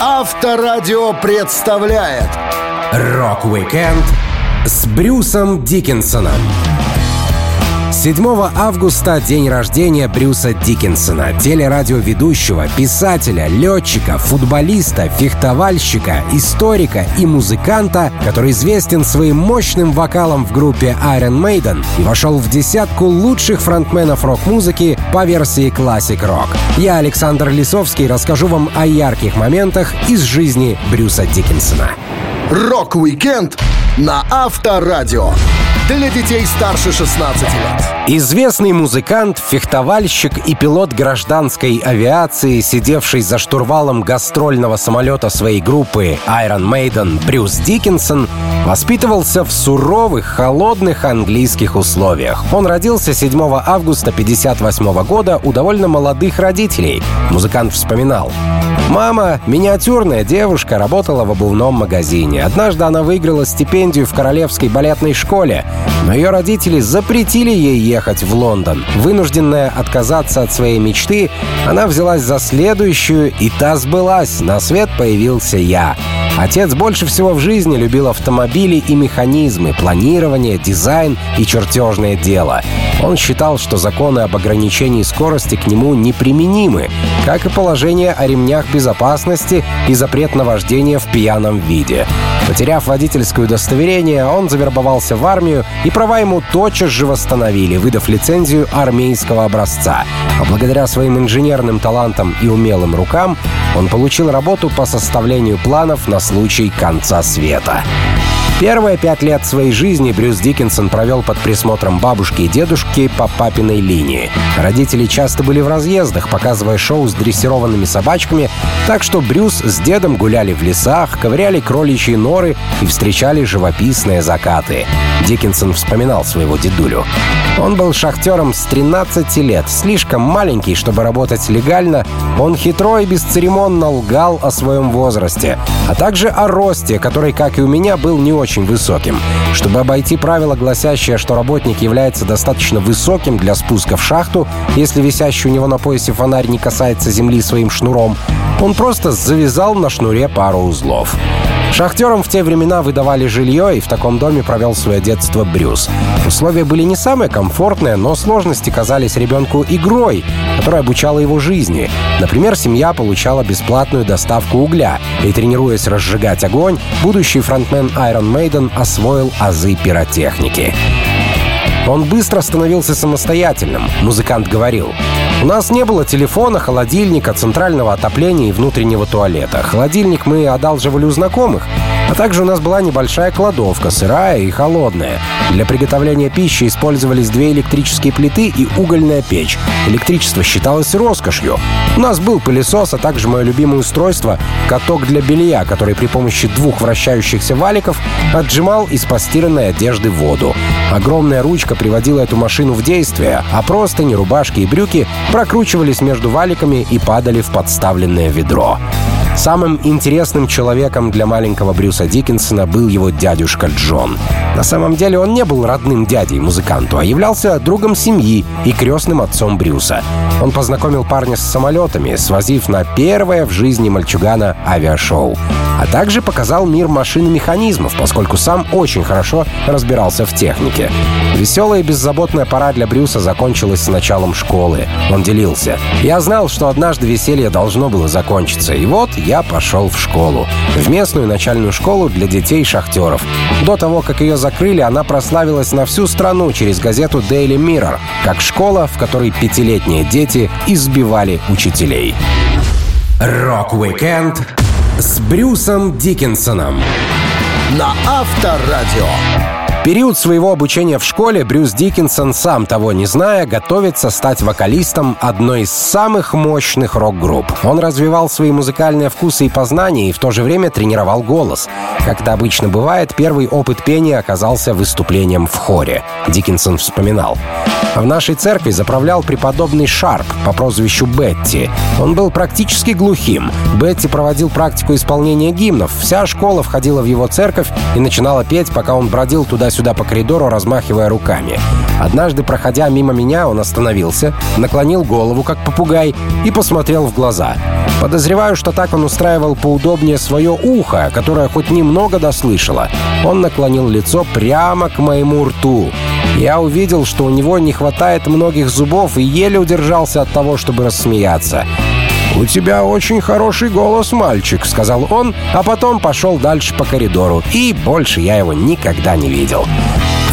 Авторадио представляет Rock-Weekend с Брюсом Дикинсоном. 7 августа — день рождения Брюса Дикинсона, телерадиоведущего, писателя, летчика, футболиста, фехтовальщика, историка и музыканта, который известен своим мощным вокалом в группе Iron Maiden и вошел в десятку лучших фронтменов рок-музыки по версии Classic Rock. Я, Александр Лисовский, расскажу вам о ярких моментах из жизни Брюса Дикинсона. Рок-уикенд на Авторадио. Для детей старше 16 лет. Известный музыкант, фехтовальщик и пилот гражданской авиации, сидевший за штурвалом гастрольного самолета своей группы Iron Maiden Брюс Дикинсон, воспитывался в суровых, холодных английских условиях. Он родился 7 августа 1958 года у довольно молодых родителей. Музыкант вспоминал. Мама, миниатюрная девушка, работала в обувном магазине. Однажды она выиграла стипендию в Королевской балетной школе, но ее родители запретили ей ехать в Лондон. Вынужденная отказаться от своей мечты, она взялась за следующую, и та сбылась. На свет появился я. Отец больше всего в жизни любил автомобили и механизмы, планирование, дизайн и чертежное дело. Он считал, что законы об ограничении скорости к нему неприменимы, как и положение о ремнях безопасности и запрет на вождение в пьяном виде. Потеряв водительское удостоверение, он завербовался в армию, и права ему тотчас же восстановили, выдав лицензию армейского образца. А благодаря своим инженерным талантам и умелым рукам он получил работу по составлению планов на случай конца света. Первые пять лет своей жизни Брюс Диккенсон провел под присмотром бабушки и дедушки по папиной линии. Родители часто были в разъездах, показывая шоу с дрессированными собачками, так что Брюс с дедом гуляли в лесах, ковыряли кроличьи норы и встречали живописные закаты. Диккенсон вспоминал своего дедулю. Он был шахтером с 13 лет, слишком маленький, чтобы работать легально. Он хитро и бесцеремонно лгал о своем возрасте, а также о росте, который, как и у меня, был не очень высоким. Чтобы обойти правило, гласящее, что работник является достаточно высоким для спуска в шахту, если висящий у него на поясе фонарь не касается земли своим шнуром, он просто завязал на шнуре пару узлов. Шахтерам в те времена выдавали жилье, и в таком доме провел свое детство Брюс. Условия были не самые комфортные, но сложности казались ребенку игрой, которая обучала его жизни. Например, семья получала бесплатную доставку угля, и, тренируясь разжигать огонь, будущий фронтмен Iron Maiden освоил азы пиротехники. Он быстро становился самостоятельным, музыкант говорил. У нас не было телефона, холодильника, центрального отопления и внутреннего туалета. Холодильник мы одалживали у знакомых, а также у нас была небольшая кладовка, сырая и холодная. Для приготовления пищи использовались две электрические плиты и угольная печь. Электричество считалось роскошью. У нас был пылесос, а также мое любимое устройство — каток для белья, который при помощи двух вращающихся валиков отжимал из постиранной одежды воду. Огромная ручка приводила эту машину в действие, а простыни, рубашки и брюки прокручивались между валиками и падали в подставленное ведро. Самым интересным человеком для маленького Брюса Диккенсона был его дядюшка Джон. На самом деле он не был родным дядей музыканту, а являлся другом семьи и крестным отцом Брюса. Он познакомил парня с самолетами, свозив на первое в жизни мальчугана авиашоу. А также показал мир машин и механизмов, поскольку сам очень хорошо разбирался в технике. Веселая и беззаботная пора для Брюса закончилась с началом школы. Он делился. «Я знал, что однажды веселье должно было закончиться, и вот я пошел в школу. В местную начальную школу для детей-шахтеров. До того, как ее закрыли, она прославилась на всю страну через газету Daily Mirror, как школа, в которой пятилетние дети избивали учителей. Рок-уикенд с Брюсом Дикинсоном На Авторадио. Период своего обучения в школе Брюс Дикинсон, сам того не зная, готовится стать вокалистом одной из самых мощных рок-групп. Он развивал свои музыкальные вкусы и познания и в то же время тренировал голос. Как это обычно бывает, первый опыт пения оказался выступлением в хоре. Диккенсон вспоминал. В нашей церкви заправлял преподобный Шарп по прозвищу Бетти. Он был практически глухим. Бетти проводил практику исполнения гимнов. Вся школа входила в его церковь и начинала петь, пока он бродил туда туда-сюда по коридору, размахивая руками. Однажды, проходя мимо меня, он остановился, наклонил голову, как попугай, и посмотрел в глаза. Подозреваю, что так он устраивал поудобнее свое ухо, которое хоть немного дослышало. Он наклонил лицо прямо к моему рту. Я увидел, что у него не хватает многих зубов и еле удержался от того, чтобы рассмеяться. «У тебя очень хороший голос, мальчик», — сказал он, а потом пошел дальше по коридору, и больше я его никогда не видел.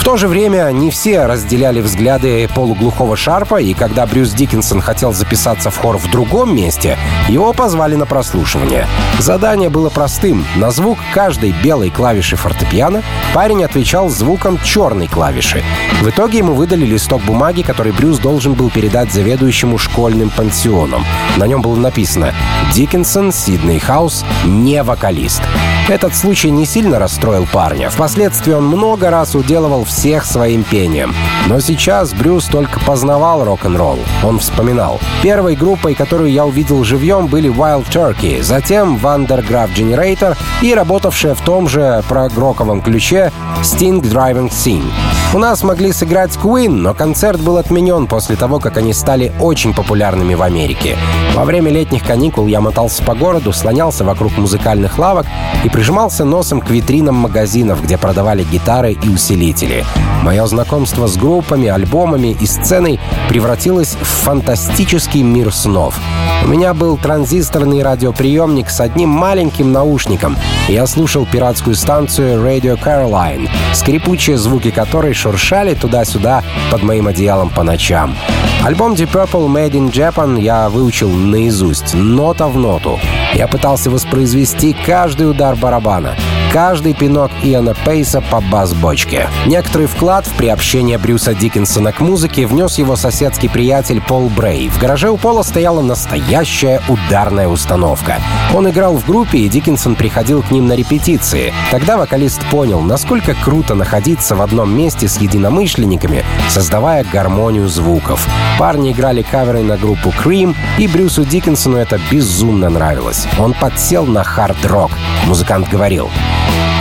В то же время не все разделяли взгляды полуглухого Шарпа, и когда Брюс Диккенсон хотел записаться в хор в другом месте, его позвали на прослушивание. Задание было простым. На звук каждой белой клавиши фортепиано парень отвечал звуком черной клавиши. В итоге ему выдали листок бумаги, который Брюс должен был передать заведующему школьным пансионом. На нем было написано «Диккенсон, Сидней Хаус, не вокалист». Этот случай не сильно расстроил парня. Впоследствии он много раз уделывал всех своим пением. Но сейчас Брюс только познавал рок-н-ролл. Он вспоминал. Первой группой, которую я увидел живьем, были Wild Turkey, затем Vandergraaf Generator и работавшая в том же прогроковом ключе Sting Driving Scene. У нас могли сыграть Queen, но концерт был отменен после того, как они стали очень популярными в Америке. Во время летних каникул я мотался по городу, слонялся вокруг музыкальных лавок и прижимался носом к витринам магазинов, где продавали гитары и усилители. Мое знакомство с группами, альбомами и сценой превратилось в фантастический мир снов. У меня был транзисторный радиоприемник с одним маленьким наушником, я слушал пиратскую станцию Radio Caroline, скрипучие звуки которой шуршали туда-сюда под моим одеялом по ночам. Альбом Deep Purple Made in Japan я выучил наизусть, нота в ноту. Я пытался воспроизвести каждый удар барабана, каждый пинок Иоанна Пейса по бас-бочке. Некоторый вклад в приобщение Брюса Диккенсона к музыке внес его соседский приятель Пол Брей. В гараже у Пола стояла настоящая ударная установка. Он играл в группе, и Диккенсон приходил к ним на репетиции. Тогда вокалист понял, насколько круто находиться в одном месте с единомышленниками, создавая гармонию звуков. Парни играли каверы на группу Cream, и Брюсу Диккенсону это безумно нравилось. Он подсел на хард-рок. Музыкант говорил,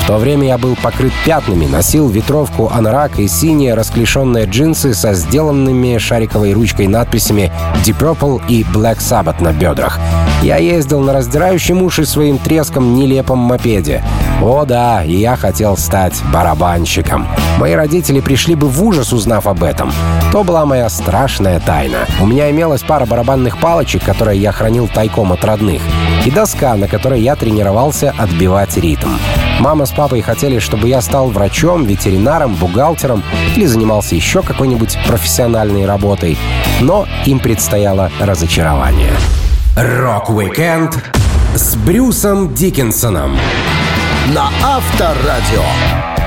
в то время я был покрыт пятнами, носил ветровку анорак и синие расклешенные джинсы со сделанными шариковой ручкой надписями Deep Purple и Black Sabbath на бедрах. Я ездил на раздирающем уши своим треском нелепом мопеде. О да, и я хотел стать барабанщиком. Мои родители пришли бы в ужас, узнав об этом. То была моя страшная тайна. У меня имелась пара барабанных палочек, которые я хранил тайком от родных, и доска, на которой я тренировался отбивать ритм. Мама с папой хотели, чтобы я стал врачом, ветеринаром, бухгалтером или занимался еще какой-нибудь профессиональной работой. Но им предстояло разочарование. Рок-уикенд с Брюсом Дикинсоном на Авторадио.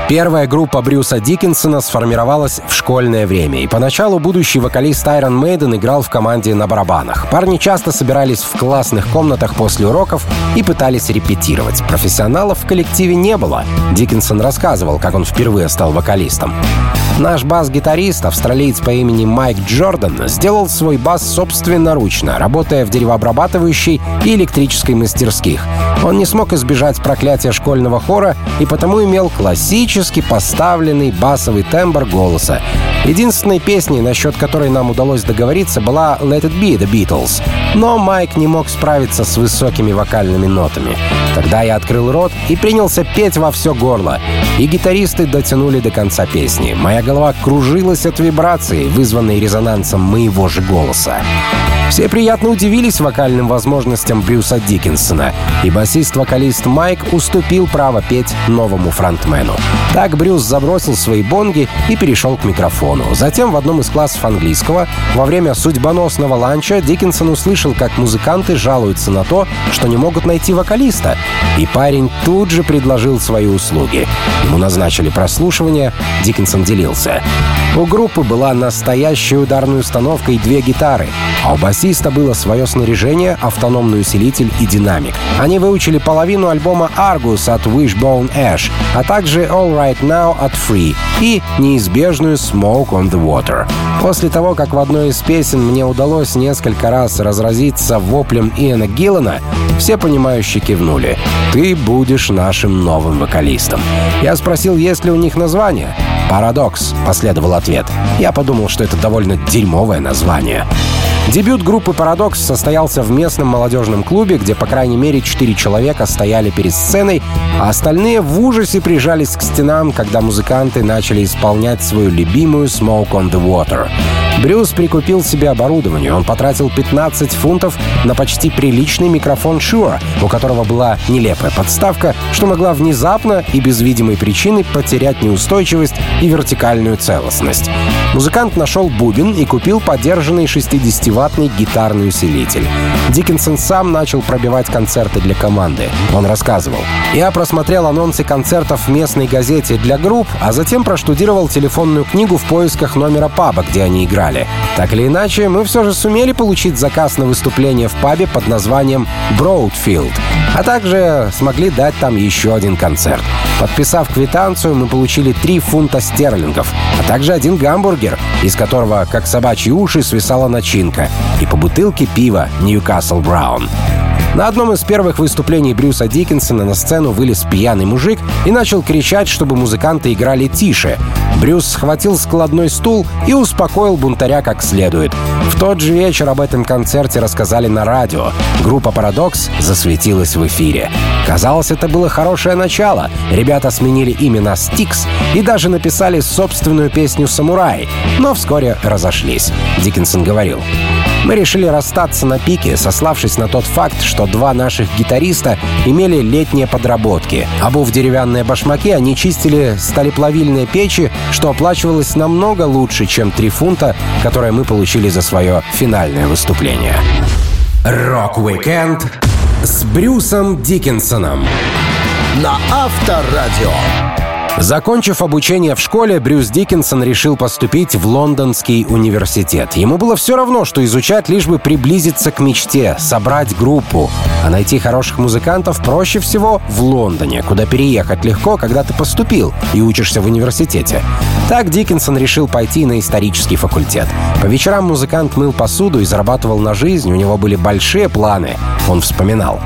Первая группа Брюса Дикинсона сформировалась в школьное время, и поначалу будущий вокалист Iron Maiden играл в команде на барабанах. Парни часто собирались в классных комнатах после уроков и пытались репетировать. Профессионалов в коллективе не было. Диккенсон рассказывал, как он впервые стал вокалистом. Наш бас-гитарист, австралиец по имени Майк Джордан, сделал свой бас собственноручно, работая в деревообрабатывающей и электрической мастерских. Он не смог избежать проклятия школьного хора и потому имел классически поставленный басовый тембр голоса. Единственной песней, насчет которой нам удалось договориться, была «Let It Be» The Beatles. Но Майк не мог справиться с высокими вокальными нотами. Тогда я открыл рот и принялся петь во все горло. И гитаристы дотянули до конца песни. Моя голова кружилась от вибрации, вызванной резонансом моего же голоса. Все приятно удивились вокальным возможностям Брюса Диккенсона, и басист-вокалист Майк уступил право петь новому фронтмену. Так Брюс забросил свои бонги и перешел к микрофону. Затем в одном из классов английского во время судьбоносного ланча Диккенсон услышал, как музыканты жалуются на то, что не могут найти вокалиста. И парень тут же предложил свои услуги. Ему назначили прослушивание, Диккенсон делился. У группы была настоящая ударная установка и две гитары, а у басиста было свое снаряжение, автономный усилитель и динамик. Они выучили половину альбома Argus от Wishbone Ash, а также All Right Now от Free и неизбежную «Smoke on the Water». После того, как в одной из песен мне удалось несколько раз разразиться воплем Иэна Гиллана, все понимающие кивнули. «Ты будешь нашим новым вокалистом». Я спросил, есть ли у них название. «Парадокс», — последовал ответ. Я подумал, что это довольно дерьмовое название. Дебют группы «Парадокс» состоялся в местном молодежном клубе, где, по крайней мере, четыре человека стояли перед сценой, а остальные в ужасе прижались к стенам, когда музыканты начали исполнять свою любимую «Smoke on the Water». Брюс прикупил себе оборудование. Он потратил 15 фунтов на почти приличный микрофон Shure, у которого была нелепая подставка, что могла внезапно и без видимой причины потерять неустойчивость и вертикальную целостность. Музыкант нашел бубен и купил подержанный 60-ваттный гитарный усилитель. Диккенсон сам начал пробивать концерты для команды. Он рассказывал. «Я просмотрел анонсы концертов в местной газете для групп, а затем проштудировал телефонную книгу в поисках номера паба, где они играли. Так или иначе, мы все же сумели получить заказ на выступление в пабе под названием Broadfield, а также смогли дать там еще один концерт. Подписав квитанцию, мы получили 3 фунта стерлингов, а также один гамбургер, из которого, как собачьи уши, свисала начинка, по бутылке пива Newcastle Brown. На одном из первых выступлений Брюса Диккенсона на сцену вылез пьяный мужик и начал кричать, чтобы музыканты играли тише. Брюс схватил складной стул и успокоил бунтаря как следует. В тот же вечер об этом концерте рассказали на радио. Группа «Парадокс» засветилась в эфире. Казалось, это было хорошее начало. Ребята сменили имя на «Стикс» и даже написали собственную песню «Самурай», но вскоре разошлись. Диккенсон говорил, мы решили расстаться на пике, сославшись на тот факт, что два наших гитариста имели летние подработки. Обув деревянные башмаки, они чистили сталеплавильные печи, что оплачивалось намного лучше, чем три фунта, которые мы получили за свое финальное выступление. Рок-уикенд с Брюсом Дикинсоном на Авторадио. Закончив обучение в школе, Брюс Дикинсон решил поступить в Лондонский университет. Ему было все равно, что изучать, лишь бы приблизиться к мечте, собрать группу. А найти хороших музыкантов проще всего в Лондоне, куда переехать легко, когда ты поступил и учишься в университете. Так Диккенсон решил пойти на исторический факультет. По вечерам музыкант мыл посуду и зарабатывал на жизнь, у него были большие планы, он вспоминал.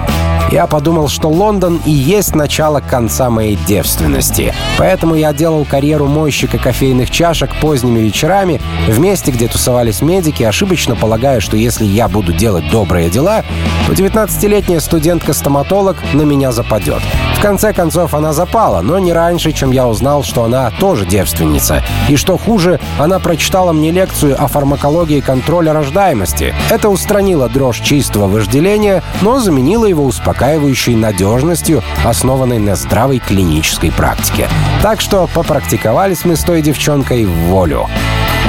Я подумал, что Лондон и есть начало конца моей девственности. Поэтому я делал карьеру мойщика кофейных чашек поздними вечерами в месте, где тусовались медики, ошибочно полагая, что если я буду делать добрые дела, то 19-летняя студентка-стоматолог на меня западет. В конце концов, она запала, но не раньше, чем я узнал, что она тоже девственница. И что хуже, она прочитала мне лекцию о фармакологии контроля рождаемости. Это устранило дрожь чистого вожделения, но заменило его успокаивающей надежностью, основанной на здравой клинической практике. Так что попрактиковались мы с той девчонкой в волю.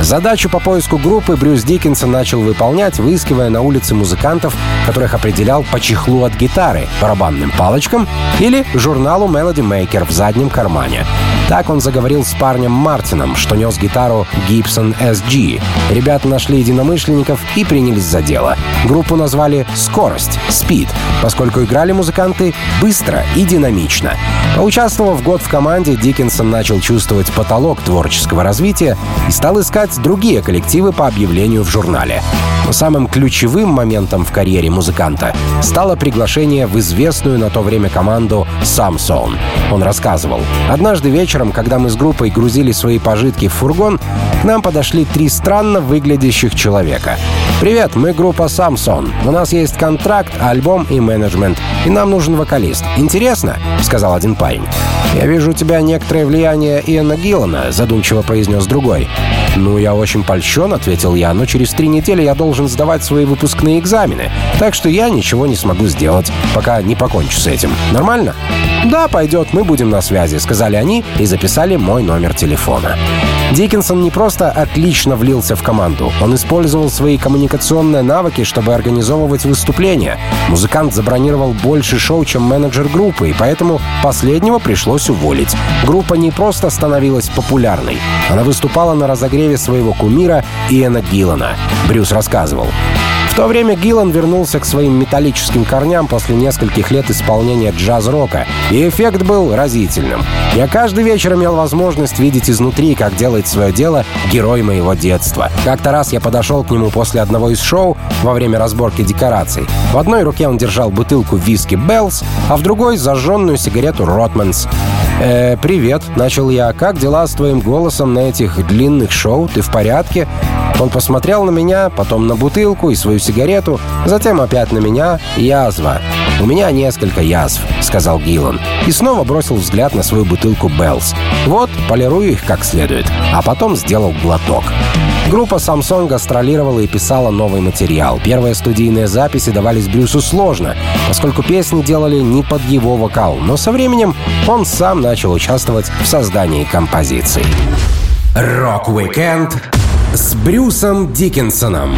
Задачу по поиску группы Брюс Диккенсон начал выполнять, выискивая на улице музыкантов, которых определял по чехлу от гитары, барабанным палочкам или журналу Melody Maker в заднем кармане. Так он заговорил с парнем Мартином, что нес гитару Gibson SG. Ребята нашли единомышленников и принялись за дело. Группу назвали «Скорость» — «Speed», поскольку играли музыканты быстро и динамично. Поучаствовав год в команде, Диккенсон начал чувствовать потолок творческого развития и стал искать искать другие коллективы по объявлению в журнале. Но самым ключевым моментом в карьере музыканта стало приглашение в известную на то время команду Samsung. Он рассказывал. «Однажды вечером, когда мы с группой грузили свои пожитки в фургон, к нам подошли три странно выглядящих человека. «Привет, мы группа Samsung. У нас есть контракт, альбом и менеджмент. И нам нужен вокалист. Интересно?» — сказал один парень. «Я вижу у тебя некоторое влияние Иэна Гиллана», — задумчиво произнес другой. «Ну, я очень польщен», — ответил я, «но через три недели я должен сдавать свои выпускные экзамены, так что я ничего не смогу сделать, пока не покончу с этим. Нормально?» «Да, пойдет, мы будем на связи», — сказали они и записали мой номер телефона. Диккенсон не просто отлично влился в команду, он использовал свои коммуникационные навыки, чтобы организовывать выступления. Музыкант забронировал больше шоу, чем менеджер группы, и поэтому последнего пришлось уволить. Группа не просто становилась популярной, она выступала на разогреве своего кумира Иэна Гиллана. Брюс рассказывал. В то время Гиллан вернулся к своим металлическим корням после нескольких лет исполнения джаз-рока, и эффект был разительным. Я каждый вечер имел возможность видеть изнутри, как делает свое дело герой моего детства. Как-то раз я подошел к нему после одного из шоу во время разборки декораций. В одной руке он держал бутылку виски Bell's, а в другой — зажженную сигарету Rothmans. «Э, «Привет», — начал я. «Как дела с твоим голосом на этих длинных шоу? Ты в порядке?» Он посмотрел на меня, потом на бутылку и свою сигарету, затем опять на меня. Язва. «У меня несколько язв», — сказал Гиллан. И снова бросил взгляд на свою бутылку Bell's. «Вот, полирую их как следует». А потом сделал глоток. Группа Samson гастролировала и писала новый материал. Первые студийные записи давались Брюсу сложно, поскольку песни делали не под его вокал, но со временем он сам начал участвовать в создании композиций. Рок-уикенд с Брюсом Дикинсоном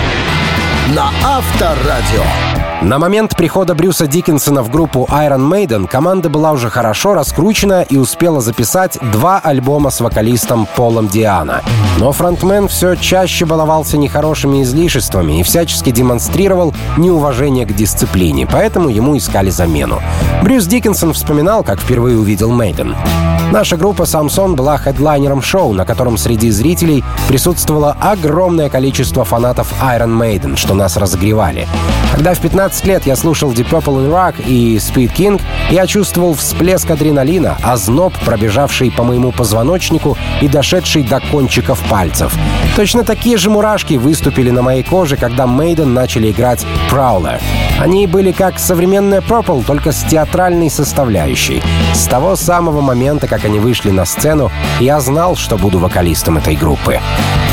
на Авторадио. На момент прихода Брюса Дикинсона в группу Iron Maiden команда была уже хорошо раскручена и успела записать два альбома с вокалистом Полом Ди'Анно. Но фронтмен все чаще баловался нехорошими излишествами и всячески демонстрировал неуважение к дисциплине, поэтому ему искали замену. Брюс Диккенсон вспоминал, как впервые увидел Мейден. Наша группа «Самсон» была хедлайнером шоу, на котором среди зрителей присутствовало огромное количество фанатов Iron Maiden, что нас разогревали. Когда в 15 лет я слушал Deep Purple in Rock и Speed King, я чувствовал всплеск адреналина, а зноб, пробежавший по моему позвоночнику и дошедший до кончиков пальцев. Точно такие же мурашки выступили на моей коже, когда Мейден начали играть Prowler. Они были как современная Purple, только с театральной составляющей. С того самого момента, как они вышли на сцену, я знал, что буду вокалистом этой группы.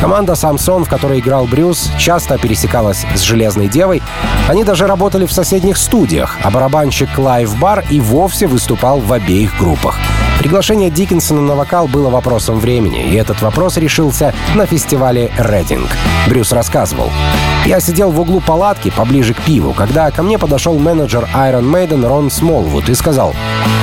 Команда Samson, в которой играл Брюс, часто пересекалась с «Железной девой». Они даже работали в соседних студиях, а барабанщик Клайв Барр и вовсе выступал в обеих группах. Приглашение Дикинсона на вокал было вопросом времени, и этот вопрос решился на фестивале «Рединг». Брюс рассказывал. «Я сидел в углу палатки, поближе к пиву, когда ко мне подошел менеджер Iron Maiden Рон Смолвуд и сказал,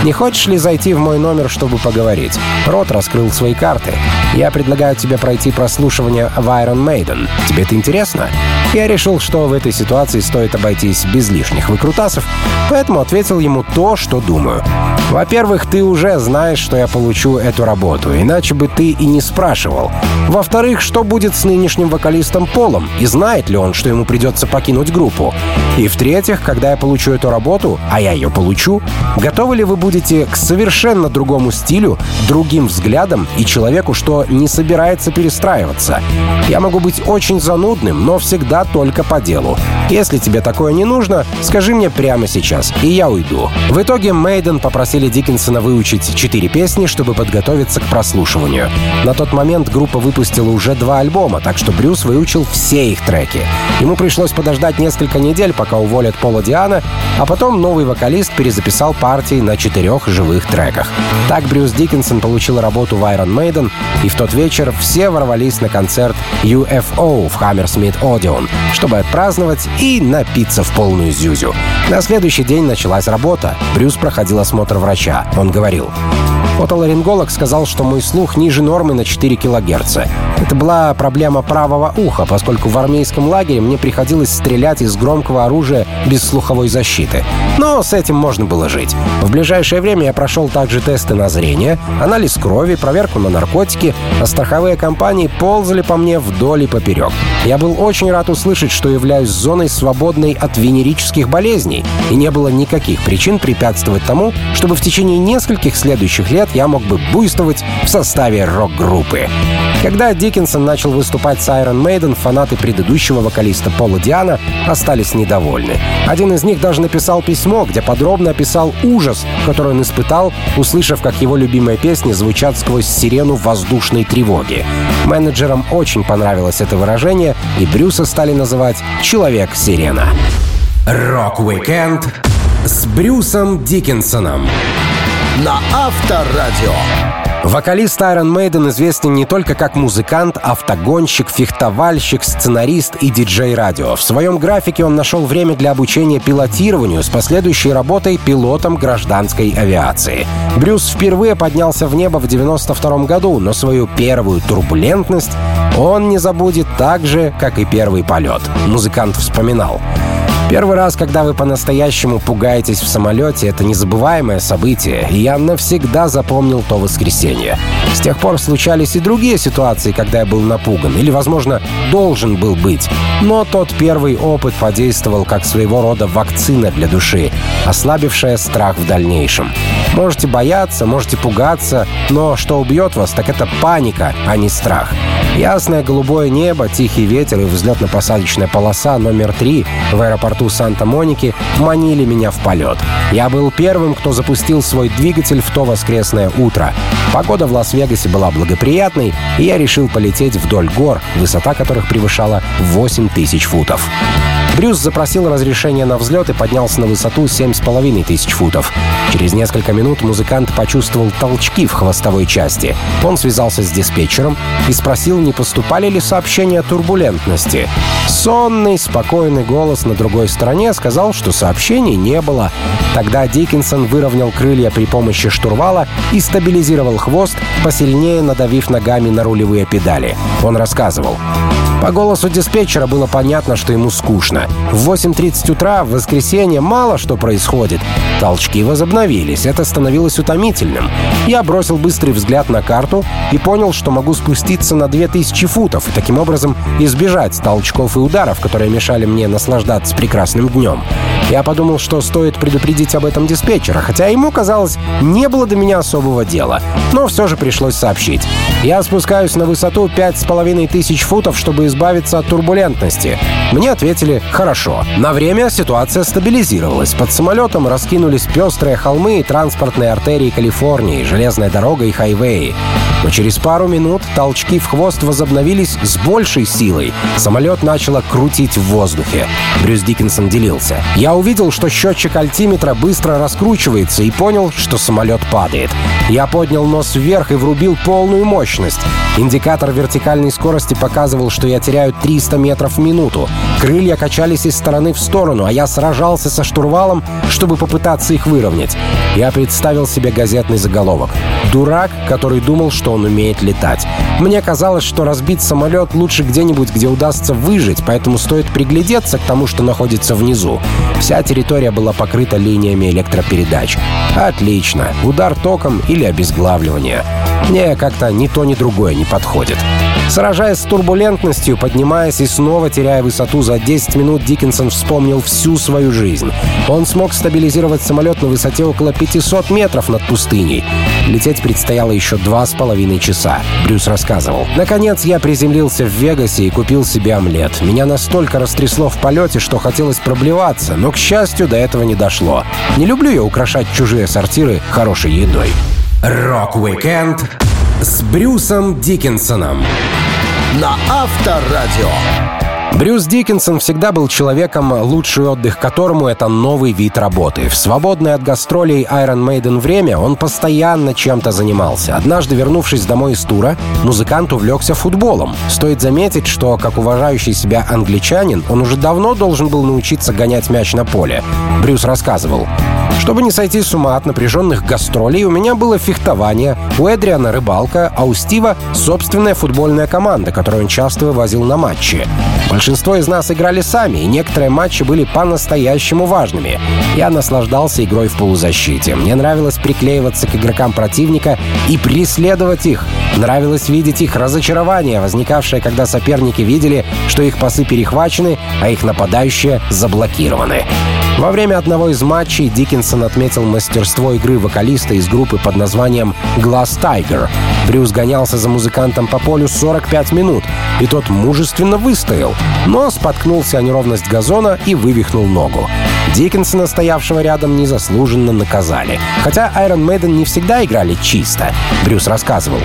«Не хочешь ли зайти в мой номер, чтобы поговорить?» Рот раскрыл свои карты. «Я предлагаю тебе пройти прослушивание в Iron Maiden. Тебе это интересно?» Я решил, что в этой ситуации стоит обойтись без лишних выкрутасов, поэтому ответил ему то, что думаю. Во-первых, ты уже знаешь, что я получу эту работу, иначе бы ты и не спрашивал. Во-вторых, что будет с нынешним вокалистом Полом, и знает ли он, что ему придется покинуть группу? И в-третьих, когда я получу эту работу, а я ее получу, готовы ли вы будете к совершенно другому стилю, другим взглядам и человеку, что не собирается перестраиваться? Я могу быть очень занудным, но всегда только по делу. Если тебе такое не нужно, скажи мне прямо сейчас, и я уйду. В итоге Мейден попросили Диккенсона выучить четыре песни, чтобы подготовиться к прослушиванию. На тот момент группа выпустила уже два альбома, так что Брюс выучил все их треки. Ему пришлось подождать несколько недель, пока уволят Пола Диана, а потом новый вокалист перезаписал партии на четырех живых треках. Так Брюс Диккенсон получил работу в Iron Maiden, и в тот вечер все ворвались на концерт UFO в Hammersmith Odeon, чтобы отпраздновать и напиться в полную зюзю. На следующий день началась работа. Брюс проходил осмотр врача. Он говорил, Отоларинголог сказал, что мой слух ниже нормы на 4 кГц. Это была проблема правого уха, поскольку в армейском лагере мне приходилось стрелять из громкого оружия без слуховой защиты. Но с этим можно было жить. В ближайшее время я прошел также тесты на зрение, анализ крови, проверку на наркотики, а страховые компании ползали по мне вдоль и поперек. Я был очень рад услышать, что являюсь зоной, свободной от венерических болезней, и не было никаких причин препятствовать тому, чтобы в течение нескольких следующих лет я мог бы буйствовать в составе рок-группы. Когда Диккенсон начал выступать с Iron Maiden, фанаты предыдущего вокалиста Пола Диана остались недовольны. Один из них даже написал письмо, где подробно описал ужас, который он испытал, услышав, как его любимые песни звучат сквозь сирену воздушной тревоги. Менеджерам очень понравилось это выражение, и Брюса стали называть «Человек-сирена». Рок-уикенд с Брюсом Дикинсоном на Авторадио. Вокалист Iron Maiden известен не только как музыкант, автогонщик, фехтовальщик, сценарист и диджей радио. В своем графике он нашел время для обучения пилотированию с последующей работой пилотом гражданской авиации. Брюс впервые поднялся в небо в 92 году, но свою первую турбулентность он не забудет так же, как и первый полет. Музыкант вспоминал. Первый раз, когда вы по-настоящему пугаетесь в самолете, это незабываемое событие, и я навсегда запомнил то воскресенье. С тех пор случались и другие ситуации, когда я был напуган, или, возможно, должен был быть. Но тот первый опыт подействовал как своего рода вакцина для души, ослабившая страх в дальнейшем. Можете бояться, можете пугаться, но что убьет вас, так это паника, а не страх. Ясное голубое небо, тихий ветер и взлетно-посадочная полоса номер три в аэропорту Санта-Моники манили меня в полет. Я был первым, кто запустил свой двигатель в то воскресное утро. Погода в Лас-Вегасе была благоприятной, и я решил полететь вдоль гор, высота которых превышала 8 тысяч футов. Брюс запросил разрешение на взлет и поднялся на высоту 7,5 тысяч футов. Через несколько минут музыкант почувствовал толчки в хвостовой части. Он связался с диспетчером и спросил, не поступали ли сообщения о турбулентности. Сонный, спокойный голос на другой стороне сказал, что сообщений не было. Тогда Диккенсон выровнял крылья при помощи штурвала и стабилизировал хвост, посильнее надавив ногами на рулевые педали. Он рассказывал. По голосу диспетчера было понятно, что ему скучно. В 8.30 утра в воскресенье мало что происходит. Толчки возобновились, это становилось утомительным. Я бросил быстрый взгляд на карту и понял, что могу спуститься на 2000 футов и таким образом избежать толчков и ударов, которые мешали мне наслаждаться прекрасным днем. Я подумал, что стоит предупредить об этом диспетчера, хотя ему, казалось, не было до меня особого дела. Но все же пришлось сообщить. Я спускаюсь на высоту 5,5 тысяч футов, чтобы избавиться от турбулентности. Мне ответили «хорошо». На время ситуация стабилизировалась. Под самолетом раскинулись пестрые холмы и транспортные артерии Калифорнии, железная дорога и хайвеи. Но через пару минут толчки в хвост возобновились с большей силой. Самолет начало крутить в воздухе. Брюс Диккенсон делился. «Я увидел, что счетчик альтиметра быстро раскручивается и понял, что самолет падает. Я поднял нос вверх и врубил полную мощность. Индикатор вертикальной скорости показывал, что я теряю 300 метров в минуту. Крылья качались из стороны в сторону, а я сражался со штурвалом, чтобы попытаться их выровнять. Я представил себе газетный заголовок. «Дурак, который думал, что он умеет летать». Мне казалось, что разбить самолет лучше где-нибудь, где удастся выжить, поэтому стоит приглядеться к тому, что находится внизу. Вся территория была покрыта линиями электропередач. Отлично. Удар током или обезглавливание. Мне как-то ни то, ни другое не подходит. Сражаясь с турбулентностью, поднимаясь и снова теряя высоту за 10 минут, Диккенсон вспомнил всю свою жизнь. Он смог стабилизировать самолет на высоте около 500 метров над пустыней. Лететь предстояло еще два с половиной часа. Брюс рассказывал. Наконец я приземлился в Вегасе и купил себе омлет. Меня настолько растрясло в полете, что хотелось проблеваться, но, к счастью, до этого не дошло. Не люблю я украшать чужие сортиры хорошей едой. Рок-уикенд с Брюсом Дикинсоном на Авторадио. Брюс Дикинсон всегда был человеком, лучший отдых которому — это новый вид работы. В свободное от гастролей Iron Maiden время он постоянно чем-то занимался. Однажды, вернувшись домой из тура, музыкант увлекся футболом. Стоит заметить, что, как уважающий себя англичанин, он уже давно должен был научиться гонять мяч на поле. Брюс рассказывал. Чтобы не сойти с ума от напряженных гастролей, у меня было фехтование, у Эдриана рыбалка, а у Стива собственная футбольная команда, которую он часто вывозил на матчи. Большинство из нас играли сами, и некоторые матчи были по-настоящему важными. Я наслаждался игрой в полузащите. Мне нравилось приклеиваться к игрокам противника и преследовать их. Нравилось видеть их разочарование, возникавшее, когда соперники видели, что их пасы перехвачены, а их нападающие заблокированы. Во время одного из матчей Диккенсон отметил мастерство игры вокалиста из группы под названием «Glass Tiger». Брюс гонялся за музыкантом по полю 45 минут, и тот мужественно выстоял, но споткнулся о неровность газона и вывихнул ногу. Диккенсона, стоявшего рядом, незаслуженно наказали. Хотя Iron Maiden не всегда играли чисто, Брюс рассказывал.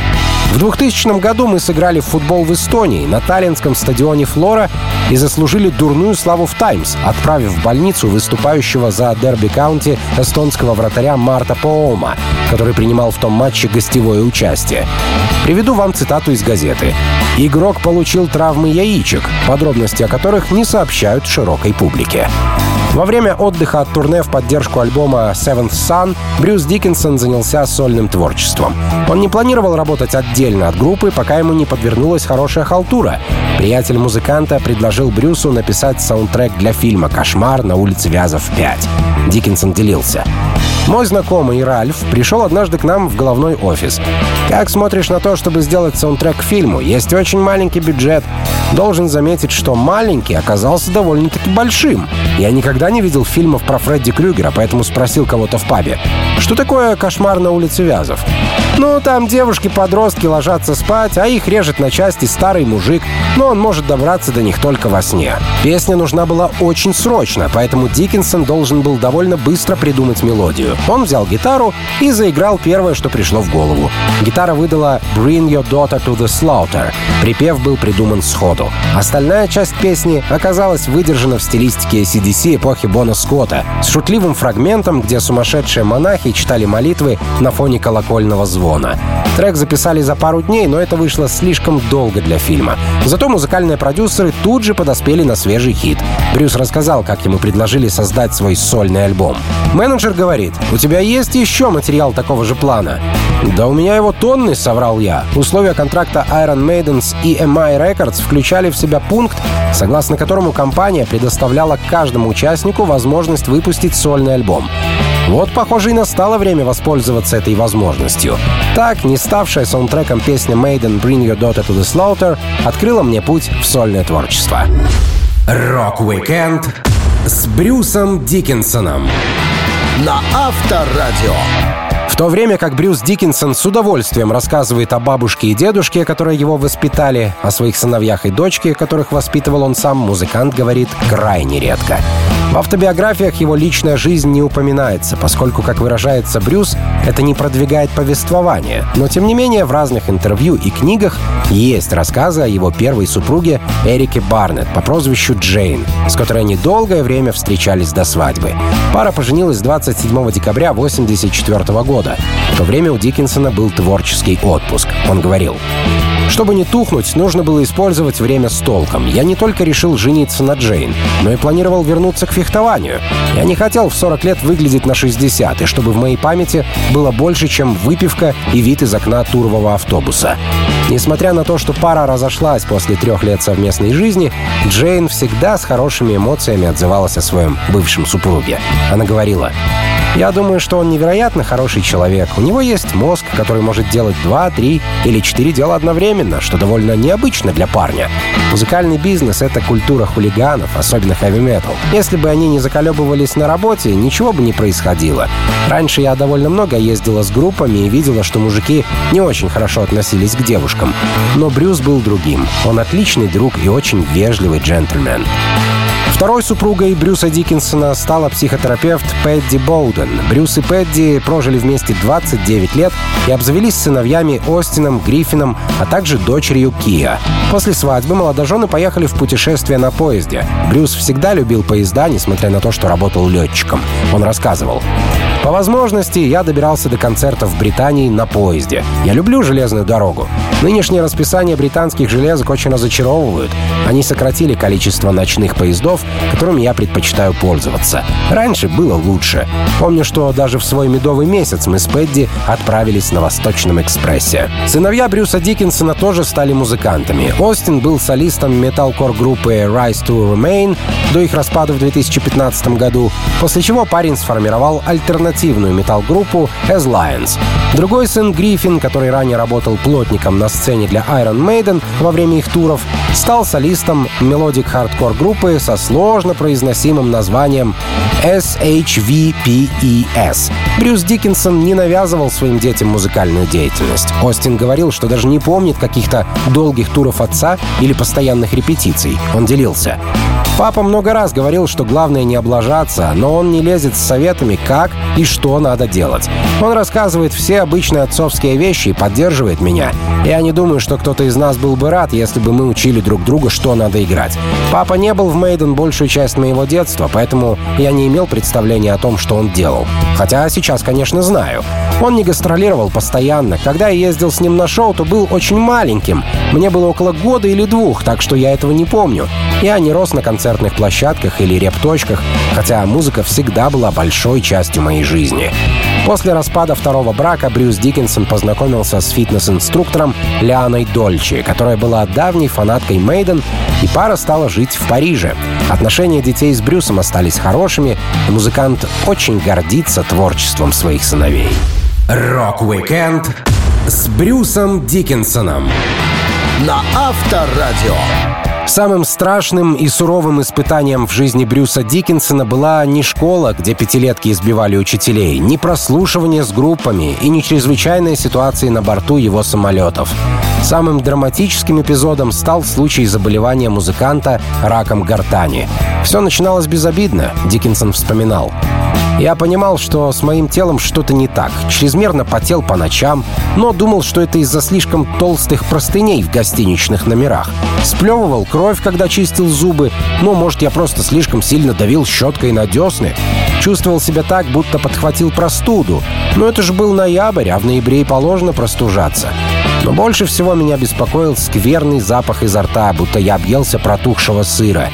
В 2000 году мы сыграли в футбол в Эстонии на Таллинском стадионе «Флора» и заслужили дурную славу в «Таймс», отправив в больницу выступающего за Дерби Каунти эстонского вратаря Марта Поома, который принимал в том матче гостевое участие. Приведу вам цитату из газеты. «Игрок получил травмы яичек, подробности о которых не сообщают широкой публике». Во время отдыха от турне в поддержку альбома Seventh Sun Брюс Диккенсон занялся сольным творчеством. Он не планировал работать отдельно от группы, пока ему не подвернулась хорошая халтура. Приятель музыканта предложил Брюсу написать саундтрек для фильма «Кошмар на улице Вязов 5». Диккенсон делился. Мой знакомый Ральф пришел однажды к нам в головной офис. «Как смотришь на то, чтобы сделать саундтрек к фильму? Есть очень маленький бюджет. Должен заметить, что маленький оказался довольно-таки большим. Я никогда не видел фильмов про Фредди Крюгера, поэтому спросил кого-то в пабе. Что такое «Кошмар на улице Вязов»? Ну, там девушки-подростки ложатся спать, а их режет на части старый мужик, но он может добраться до них только во сне. Песня нужна была очень срочно, поэтому Диккенсон должен был довольно быстро придумать мелодию. Он взял гитару и заиграл первое, что пришло в голову. Гитара выдала «Bring your daughter to the slaughter». Припев был придуман сходу. Остальная часть песни оказалась выдержана в стилистике ACDC эпохи Бона Скотта с шутливым фрагментом, где сумасшедшие монахи читали молитвы на фоне колокольного звона. Трек записали за пару дней, но это вышло слишком долго для фильма. Зато музыкальные продюсеры тут же подоспели на свежий хит. Брюс рассказал, как ему предложили создать свой сольный альбом. Менеджер говорит, у тебя есть еще материал такого же плана? «Да у меня его тонны», — соврал я. Условия контракта Iron Maiden с EMI Records включали в себя пункт, согласно которому компания предоставляла каждому участнику возможность выпустить сольный альбом. Вот, похоже, и настало время воспользоваться этой возможностью. Так, не ставшая саундтреком песня Maiden Bring Your Daughter to the Slaughter открыла мне путь в сольное творчество. Рок-уикенд с Брюсом Дикинсоном на Авторадио. То время как Брюс Дикинсон с удовольствием рассказывает о бабушке и дедушке, которые его воспитали, о своих сыновьях и дочке, которых воспитывал он сам, музыкант говорит крайне редко. В автобиографиях его личная жизнь не упоминается, поскольку, как выражается Брюс, это не продвигает повествование. Но, тем не менее, в разных интервью и книгах есть рассказы о его первой супруге Эрике Барнетт по прозвищу Джейн, с которой они долгое время встречались до свадьбы. Пара поженилась 27 декабря 1984 года. В то время у Диккенсона был творческий отпуск. Он говорил, чтобы не тухнуть, нужно было использовать время с толком. Я не только решил жениться на Джейн, но и планировал вернуться к фехтованию. Я не хотел в 40 лет выглядеть на 60, и чтобы в моей памяти было больше, чем выпивка и вид из окна турового автобуса. Несмотря на то, что пара разошлась после трех лет совместной жизни, Джейн всегда с хорошими эмоциями отзывалась о своем бывшем супруге. Она говорила, я думаю, что он невероятно хороший человек. У него есть мозг, который может делать два, три или четыре дела одновременно, что довольно необычно для парня. Музыкальный бизнес — это культура хулиганов, особенно хэви-метал. Если бы они не заколебывались на работе, ничего бы не происходило. Раньше я довольно много ездила с группами и видела, что мужики не очень хорошо относились к девушкам. Но Брюс был другим. Он отличный друг и очень вежливый джентльмен. Второй супругой Брюса Диккенсона стала психотерапевт Пэдди Боуден. Брюс и Пэдди прожили вместе 29 лет и обзавелись сыновьями Остином, Гриффином, а также дочерью Кия. После свадьбы молодожены поехали в путешествие на поезде. Брюс всегда любил поезда, несмотря на то, что работал летчиком. Он рассказывал. По возможности я добирался до концертов в Британии на поезде. Я люблю железную дорогу. Нынешнее расписание британских железок очень разочаровывают. Они сократили количество ночных поездов, которыми я предпочитаю пользоваться. Раньше было лучше. Помню, что даже в свой медовый месяц мы с Пэдди отправились на Восточном экспрессе. Сыновья Брюса Диккенсона тоже стали музыкантами. Остин был солистом металкор группы Rise to Remain до их распада в 2015 году, после чего парень сформировал альтернативную метал-группу As Lions. Другой сын Гриффин, который ранее работал плотником на сцене для Iron Maiden во время их туров, стал солистом melodic hardcore группы со сложным сложно произносимым названием SHVPES. Брюс Диккенсон не навязывал своим детям музыкальную деятельность. Остин говорил, что даже не помнит каких-то долгих туров отца или постоянных репетиций. Он делился. Папа много раз говорил, что главное не облажаться, но он не лезет с советами, как и что надо делать. Он рассказывает все обычные отцовские вещи и поддерживает меня. Я не думаю, что кто-то из нас был бы рад, если бы мы учили друг друга, что надо играть. Папа не был в Мейден большую часть моего детства, поэтому я не имел представления о том, что он делал. Хотя сейчас, конечно, знаю. Он не гастролировал постоянно. Когда я ездил с ним на шоу, то был очень маленьким. Мне было около года или двух, так что я этого не помню. Я не рос на концертных площадках или репточках, хотя музыка всегда была большой частью моей жизни. После распада второго брака Брюс Диккенсон познакомился с фитнес-инструктором Лианой Дольче, которая была давней фанаткой Мейден, и пара стала жить в Париже. Отношения детей с Брюсом остались хорошими, и музыкант очень гордится творчеством своих сыновей. Rock-Weekend с Брюсом Диккенсоном на Авторадио. Самым страшным и суровым испытанием в жизни Брюса Диккенсона была не школа, где пятилетки избивали учителей, не прослушивание с группами и не чрезвычайные ситуации на борту его самолетов. Самым драматическим эпизодом стал случай заболевания музыканта раком гортани. Все начиналось безобидно, Диккенсон вспоминал. Я понимал, что с моим телом что-то не так. Чрезмерно потел по ночам, но думал, что это из-за слишком толстых простыней в гостиничных номерах. Сплевывал кровь, когда чистил зубы, но, может, я просто слишком сильно давил щеткой на десны. Чувствовал себя так, будто подхватил простуду. Но это же был ноябрь, а в ноябре и положено простужаться. Но больше всего меня беспокоил скверный запах изо рта, будто я объелся протухшего сыра.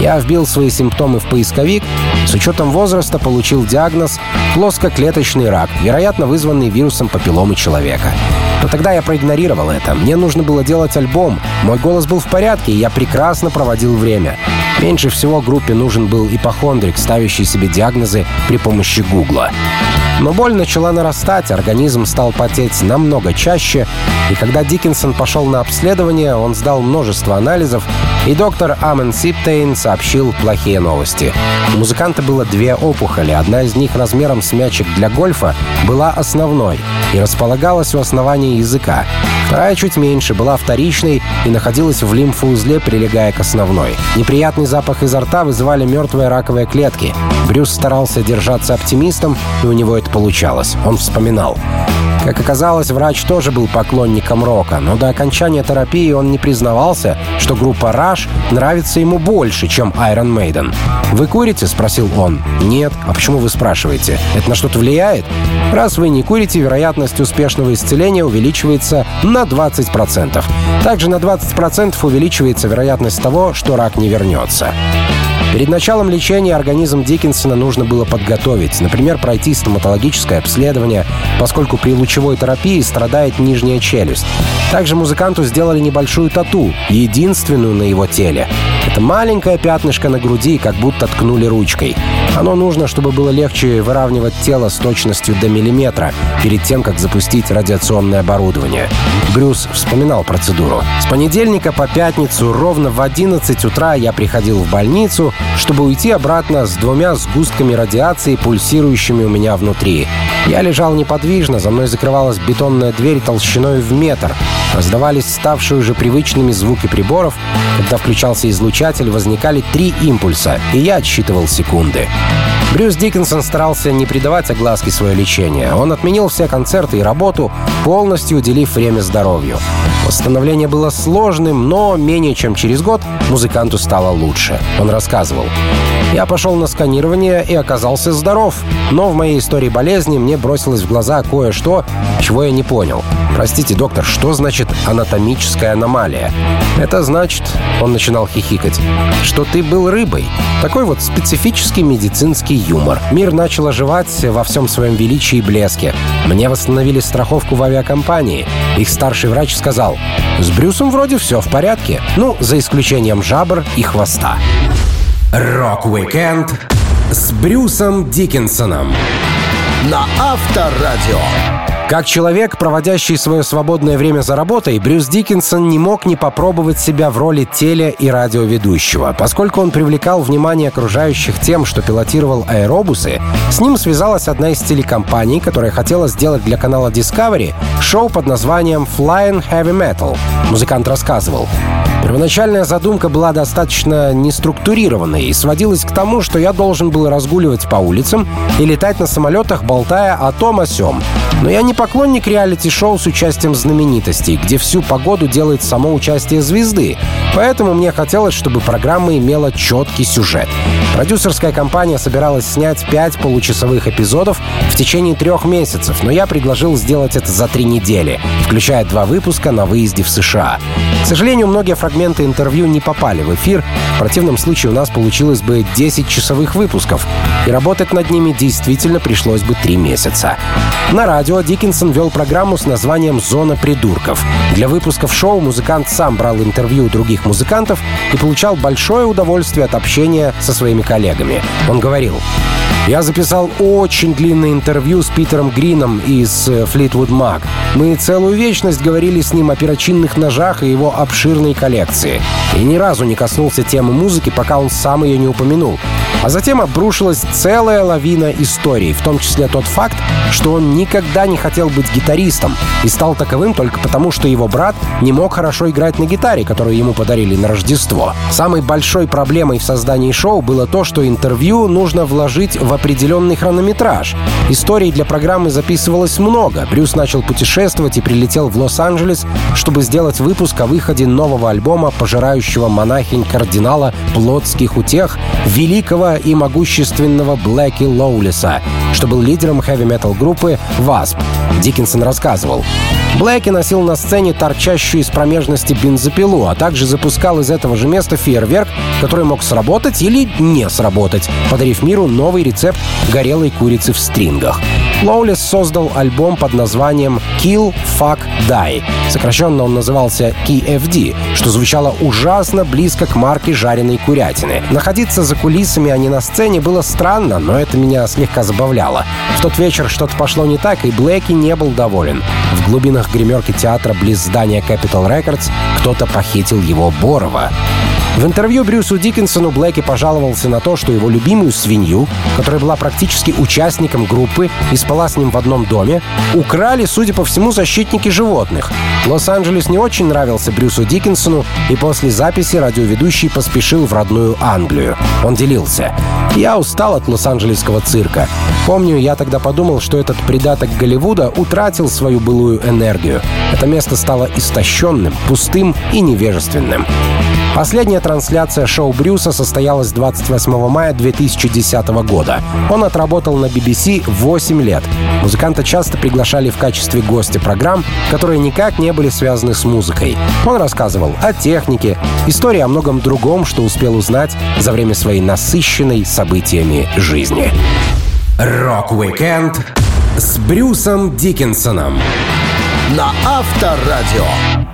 Я вбил свои симптомы в поисковик, с учетом возраста получил диагноз плоскоклеточный рак, вероятно вызванный вирусом папилломы человека. Но тогда я проигнорировал это. Мне нужно было делать альбом. Мой голос был в порядке, и я прекрасно проводил время. Меньше всего группе нужен был ипохондрик, ставящий себе диагнозы при помощи Гугла. Но боль начала нарастать, организм стал потеть намного чаще, и когда Диккенсон пошел на обследование, он сдал множество анализов, и доктор Амен Сиптейн сообщил плохие новости. У музыканта было две опухоли, одна из них размером с мячик для гольфа была основной и располагалась у основания языка. Вторая чуть меньше, была вторичной и находилась в лимфоузле, прилегая к основной. Неприятный запах изо рта вызывали мертвые раковые клетки. Брюс старался держаться оптимистом, и у него это получалось. Он вспоминал. Как оказалось, врач тоже был поклонником рока, но до окончания терапии он не признавался, что группа Rush нравится ему больше, чем Iron Maiden. «Вы курите?» — спросил он. «Нет». «А почему вы спрашиваете? Это на что-то влияет?» «Раз вы не курите, вероятность успешного исцеления увеличивается на 20%. Также на 20% увеличивается вероятность того, что рак не вернется. Перед началом лечения организм Диккенсона нужно было подготовить, например, пройти стоматологическое обследование, поскольку при лучевой терапии страдает нижняя челюсть. Также музыканту сделали небольшую тату, единственную на его теле. Это маленькое пятнышко на груди, как будто ткнули ручкой. Оно нужно, чтобы было легче выравнивать тело с точностью до миллиметра перед тем, как запустить радиационное оборудование. Брюс вспоминал процедуру. С понедельника по пятницу ровно в 11 утра я приходил в больницу, чтобы уйти обратно с двумя сгустками радиации, пульсирующими у меня внутри. Я лежал неподвижно, за мной закрывалась бетонная дверь толщиной в метр. Раздавались ставшие уже привычными звуки приборов. Когда включался излучатель, возникали три импульса, и я отсчитывал секунды. Брюс Диккенсон старался не придавать огласке свое лечение. Он отменил все концерты и работу, полностью уделив время здоровью. Восстановление было сложным, но менее чем через год музыканту стало лучше. Он рассказывал. «Я пошел на сканирование и оказался здоров, но в моей истории болезни мне бросилось в глаза кое-что, чего я не понял. Простите, доктор, что значит анатомическая аномалия? Это значит, он начинал хихикать, что ты был рыбой. Такой вот специфический медицинский юмор. Мир начал оживать во всем своем величии и блеске. Мне восстановили страховку в авиакомпании. Их старший врач сказал, с Брюсом вроде все в порядке. Ну, за исключением жабр и хвоста. Rock-Weekend с Брюсом Диккенсоном на Авторадио. Как человек, проводящий свое свободное время за работой, Брюс Диккенсон не мог не попробовать себя в роли теле- и радиоведущего. Поскольку он привлекал внимание окружающих тем, что пилотировал аэробусы, с ним связалась одна из телекомпаний, которая хотела сделать для канала Discovery шоу под названием Flying Heavy Metal. Музыкант рассказывал. Первоначальная задумка была достаточно неструктурированной и сводилась к тому, что я должен был разгуливать по улицам и летать на самолетах, болтая о том о сём. Но я не поклонник реалити-шоу с участием знаменитостей, где всю погоду делает само участие звезды. Поэтому мне хотелось, чтобы программа имела четкий сюжет. Продюсерская компания собиралась снять пять получасовых эпизодов в течение трех месяцев, но я предложил сделать это за три недели, включая два выпуска на выезде в США. К сожалению, многие фрагменты интервью не попали в эфир. В противном случае у нас получилось бы 10 часовых выпусков, и работать над ними действительно пришлось бы три месяца. На радио Диккенсон вел программу с названием «Зона придурков». Для выпусков шоу музыкант сам брал интервью у других музыкантов и получал большое удовольствие от общения со своими коллегами. Он говорил, я записал очень длинное интервью с Питером Грином из Fleetwood Mac. Мы целую вечность говорили с ним о перочинных ножах и его обширной коллекции. И ни разу не коснулся темы музыки, пока он сам ее не упомянул. А затем обрушилась целая лавина историй, в том числе тот факт, что он никогда не хотел быть гитаристом и стал таковым только потому, что его брат не мог хорошо играть на гитаре, которую ему подарили на Рождество. Самой большой проблемой в создании шоу было то, что интервью нужно вложить в определенный хронометраж. Историй для программы записывалось много. Брюс начал путешествовать и прилетел в Лос-Анджелес, чтобы сделать выпуск о выходе нового альбома пожирающего монахинь кардинала плотских утех великого и могущественного Блэки Лоулиса, что был лидером хэви-метал группы «Васп». Диккенсон рассказывал. Блэки носил на сцене торчащую из промежности бензопилу, а также запускал из этого же места фейерверк, который мог сработать или не сработать, подарив миру новый рецепт горелой курицы в стрингах. Лоулис создал альбом под названием Kill, Fuck, Die. Сокращенно он назывался KFD, что звучало ужасно близко к марке жареной курятины. Находиться за кулисами, а не на сцене, было странно, но это меня слегка забавляло. В тот вечер что-то пошло не так, и Блэки не был доволен. В глубинах гримерки театра близ здания Capital Records кто-то похитил его Борова. В интервью Брюсу Диккенсону Блэки пожаловался на то, что его любимую свинью, которая была практически участником группы и спала с ним в одном доме, украли, судя по всему, защитники животных. Лос-Анджелес не очень нравился Брюсу Диккенсону, и после записи радиоведущий поспешил в родную Англию. Он делился. «Я устал от лос-анджелесского цирка. Помню, я тогда подумал, что этот придаток Голливуда утратил свою былую энергию. Это место стало истощенным, пустым и невежественным. Последняя трансляция шоу Брюса состоялась 28 мая 2010 года. Он отработал на BBC 8 лет. Музыканта часто приглашали в качестве гостя программ, которые никак не были связаны с музыкой. Он рассказывал о технике, истории о многом другом, что успел узнать за время своей насыщенной событиями жизни. Rock-Weekend с Брюсом Диккенсоном на Авторадио.